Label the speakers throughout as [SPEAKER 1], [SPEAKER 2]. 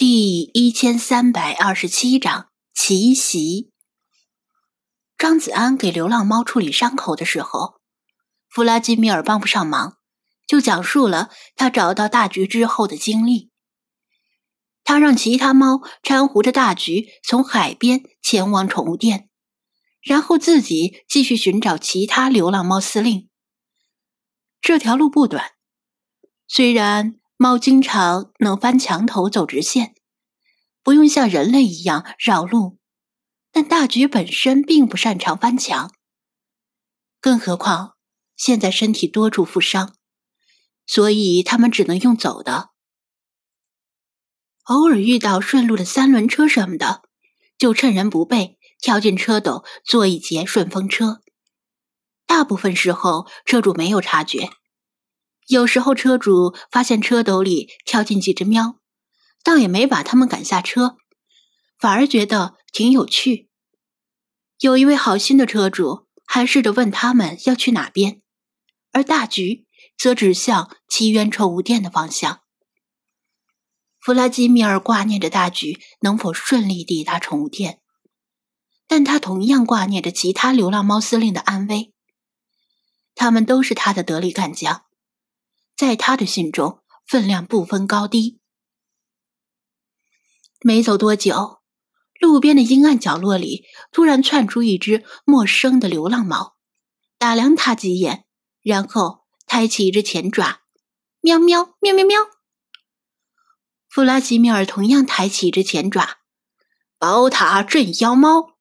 [SPEAKER 1] 第一千三百二十七章奇袭。张子安给流浪猫处理伤口的时候，弗拉基米尔帮不上忙，就讲述了他找到大橘之后的经历。他让其他猫搀扶着大橘从海边前往宠物店，然后自己继续寻找其他流浪猫司令。这条路不短，虽然。猫经常能翻墙头走直线，不用像人类一样绕路，但大橘本身并不擅长翻墙，更何况现在身体多处负伤，所以他们只能用走的。偶尔遇到顺路的三轮车什么的，就趁人不备跳进车斗坐一节顺风车。大部分时候车主没有察觉。有时候车主发现车斗里跳进几只喵，倒也没把他们赶下车，反而觉得挺有趣。有一位好心的车主还试着问他们要去哪边，而大橘则指向奇缘宠物店的方向。弗拉基米尔挂念着大橘能否顺利抵达宠物店，但他同样挂念着其他流浪猫司令的安危。他们都是他的得力干将。在他的心中，分量不分高低。没走多久，路边的阴暗角落里突然窜出一只陌生的流浪猫，打量他几眼，然后抬起一只前爪，喵喵喵喵喵。弗拉基米尔同样抬起一只前爪，宝塔镇妖猫。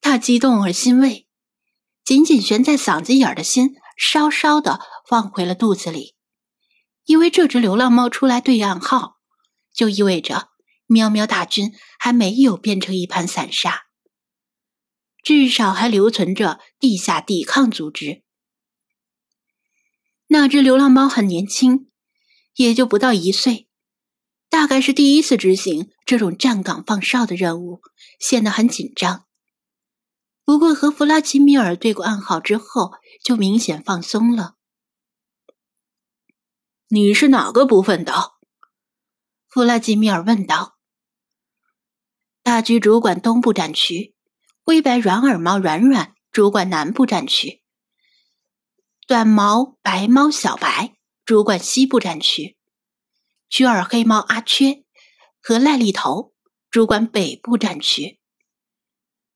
[SPEAKER 1] 他激动而欣慰，紧紧悬在嗓子眼的心稍稍的。放回了肚子里，因为这只流浪猫出来对暗号，就意味着喵喵大军还没有变成一盘散沙，至少还留存着地下抵抗组织。那只流浪猫很年轻，也就不到一岁，大概是第一次执行这种站岗放哨的任务，显得很紧张。不过和弗拉基米尔对过暗号之后，就明显放松了。
[SPEAKER 2] 你是哪个部分的？
[SPEAKER 1] 弗拉基米尔问道。大局主管东部战区，灰白软耳猫软软主管南部战区，短毛白猫小白主管西部战区，曲耳黑猫阿缺和赖利头主管北部战区。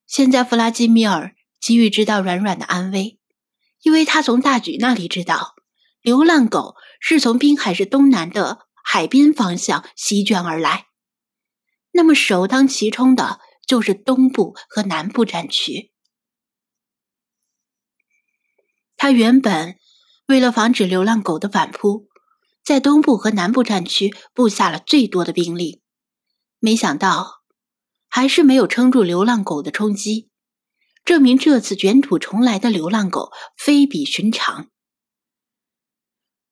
[SPEAKER 1] 现在弗拉基米尔急于知道软软的安危，因为他从大局那里知道。流浪狗是从滨海市东南的海滨方向席卷而来，那么首当其冲的就是东部和南部战区。他原本为了防止流浪狗的反扑，在东部和南部战区布下了最多的兵力，没想到还是没有撑住流浪狗的冲击，证明这次卷土重来的流浪狗非比寻常。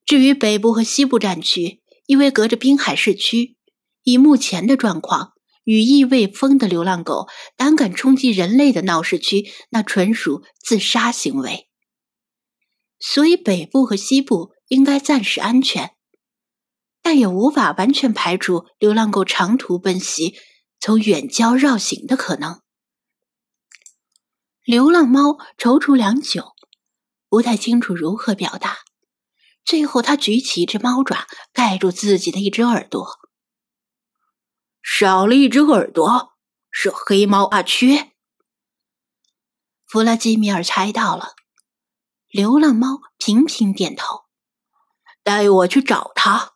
[SPEAKER 1] 至于北部和西部战区，因为隔着滨海市区，以目前的状况，羽翼未丰的流浪狗胆敢冲击人类的闹市区，那纯属自杀行为。所以北部和西部应该暂时安全，但也无法完全排除流浪狗长途奔袭、从远郊绕行的可能。流浪猫踌躇良久，不太清楚如何表达。最后，他举起一只猫爪，盖住自己的一只耳朵。
[SPEAKER 2] 少了一只耳朵，是黑猫阿缺。
[SPEAKER 1] 弗拉基米尔猜到了，流浪猫频频点头。
[SPEAKER 2] 带我去找他。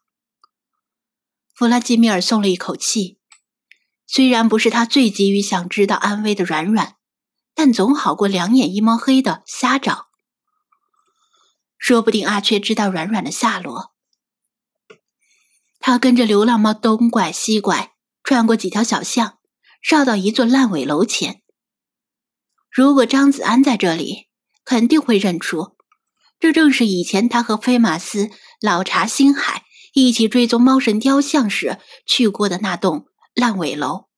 [SPEAKER 1] 弗拉基米尔松了一口气，虽然不是他最急于想知道安危的软软，但总好过两眼一摸黑的瞎找。说不定阿缺知道软软的下落。他跟着流浪猫东拐西拐，穿过几条小巷，绕到一座烂尾楼前。如果张子安在这里，肯定会认出，这正是以前他和菲马斯、老查、星海一起追踪猫神雕像时去过的那栋烂尾楼。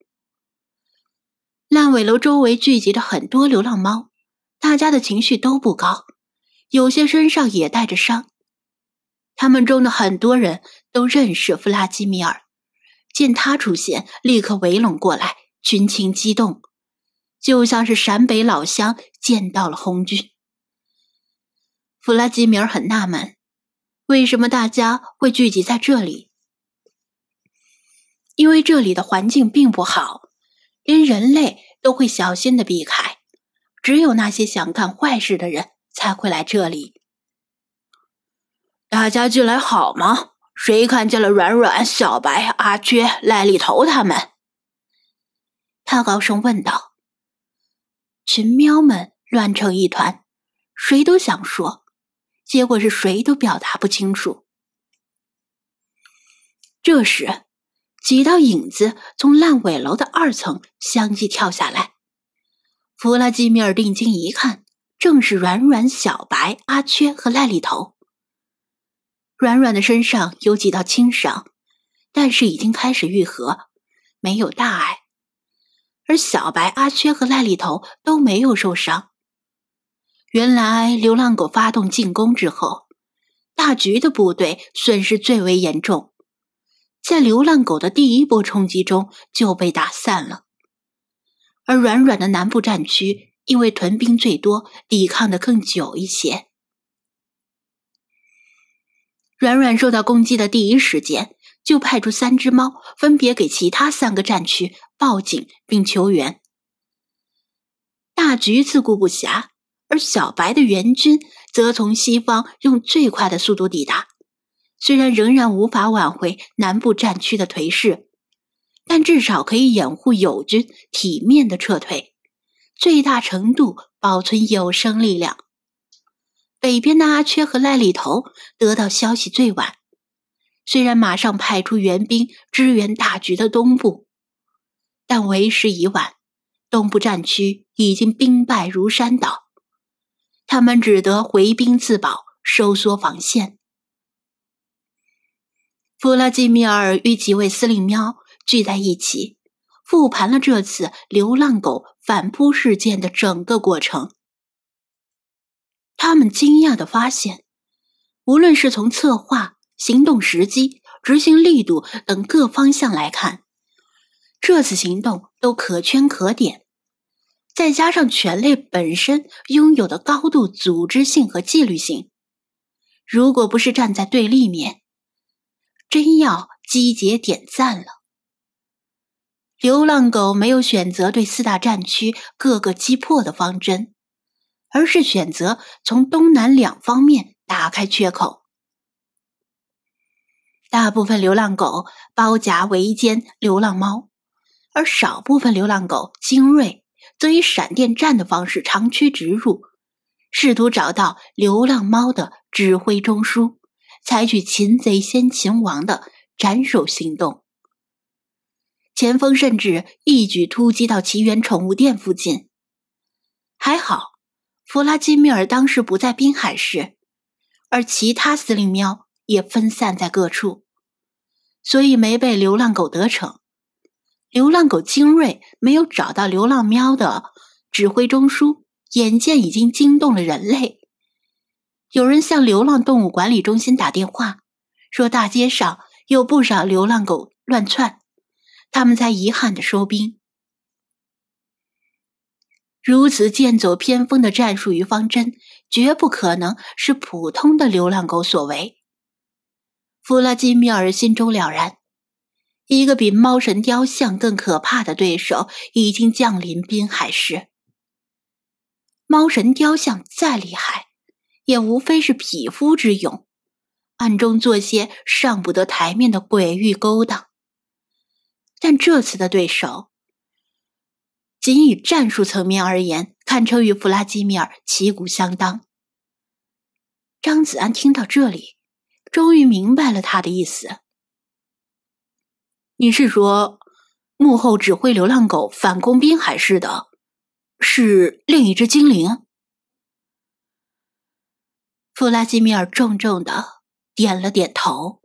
[SPEAKER 1] 烂尾楼周围聚集着很多流浪猫，大家的情绪都不高。有些身上也带着伤，他们中的很多人都认识弗拉基米尔，见他出现，立刻围拢过来，群情激动，就像是陕北老乡见到了红军。弗拉基米尔很纳闷，为什么大家会聚集在这里？因为这里的环境并不好，连人类都会小心的避开，只有那些想干坏事的人才会来这里。
[SPEAKER 2] 大家进来好吗？谁看见了软软、小白、阿缺、赖里头他们？
[SPEAKER 1] 他高声问道。群喵们乱成一团，谁都想说，结果是谁都表达不清楚。这时，几道影子从烂尾楼的二层相继跳下来。弗拉基米尔定睛一看，正是软软、小白、阿缺和赖里头。软软的身上有几道轻伤，但是已经开始愈合，没有大碍。而小白、阿缺和赖里头都没有受伤。原来流浪狗发动进攻之后，大橘的部队损失最为严重，在流浪狗的第一波冲击中就被打散了。而软软的南部战区因为屯兵最多，抵抗的更久一些。软软受到攻击的第一时间，就派出三只猫，分别给其他三个战区报警并求援。大橘自顾不暇，而小白的援军则从西方用最快的速度抵达。虽然仍然无法挽回南部战区的颓势，但至少可以掩护友军体面的撤退，最大程度保存有生力量。北边的阿缺和赖里头得到消息最晚，虽然马上派出援兵支援大局的东部，但为时已晚，东部战区已经兵败如山倒，他们只得回兵自保，收缩防线。弗拉基米尔与几位司令喵聚在一起，复盘了这次流浪狗反扑事件的整个过程。他们惊讶的发现，无论是从策划、行动时机、执行力度等各方向来看，这次行动都可圈可点。再加上犬类本身拥有的高度组织性和纪律性，如果不是站在对立面，真要集结点赞了。流浪狗没有选择对四大战区各个击破的方针。而是选择从东南两方面打开缺口。大部分流浪狗包夹围歼流浪猫，而少部分流浪狗精锐则以闪电战的方式长驱直入，试图找到流浪猫的指挥中枢，采取擒贼先擒王的斩首行动。前锋甚至一举突击到奇缘宠物店附近，还好。弗拉基米尔当时不在滨海市，而其他司令喵也分散在各处，所以没被流浪狗得逞。流浪狗精锐没有找到流浪喵的指挥中枢，眼见已经惊动了人类。有人向流浪动物管理中心打电话，说大街上有不少流浪狗乱窜，他们才遗憾的收兵。如此剑走偏锋的战术与方针，绝不可能是普通的流浪狗所为。弗拉基米尔心中了然，一个比猫神雕像更可怕的对手已经降临滨海市。猫神雕像再厉害，也无非是匹夫之勇，暗中做些上不得台面的鬼域勾当。但这次的对手。仅以战术层面而言，堪称与弗拉基米尔旗鼓相当。张子安听到这里，终于明白了他的意思。你是说，幕后指挥流浪狗反攻滨海市的，是另一只精灵？弗拉基米尔重重的点了点头。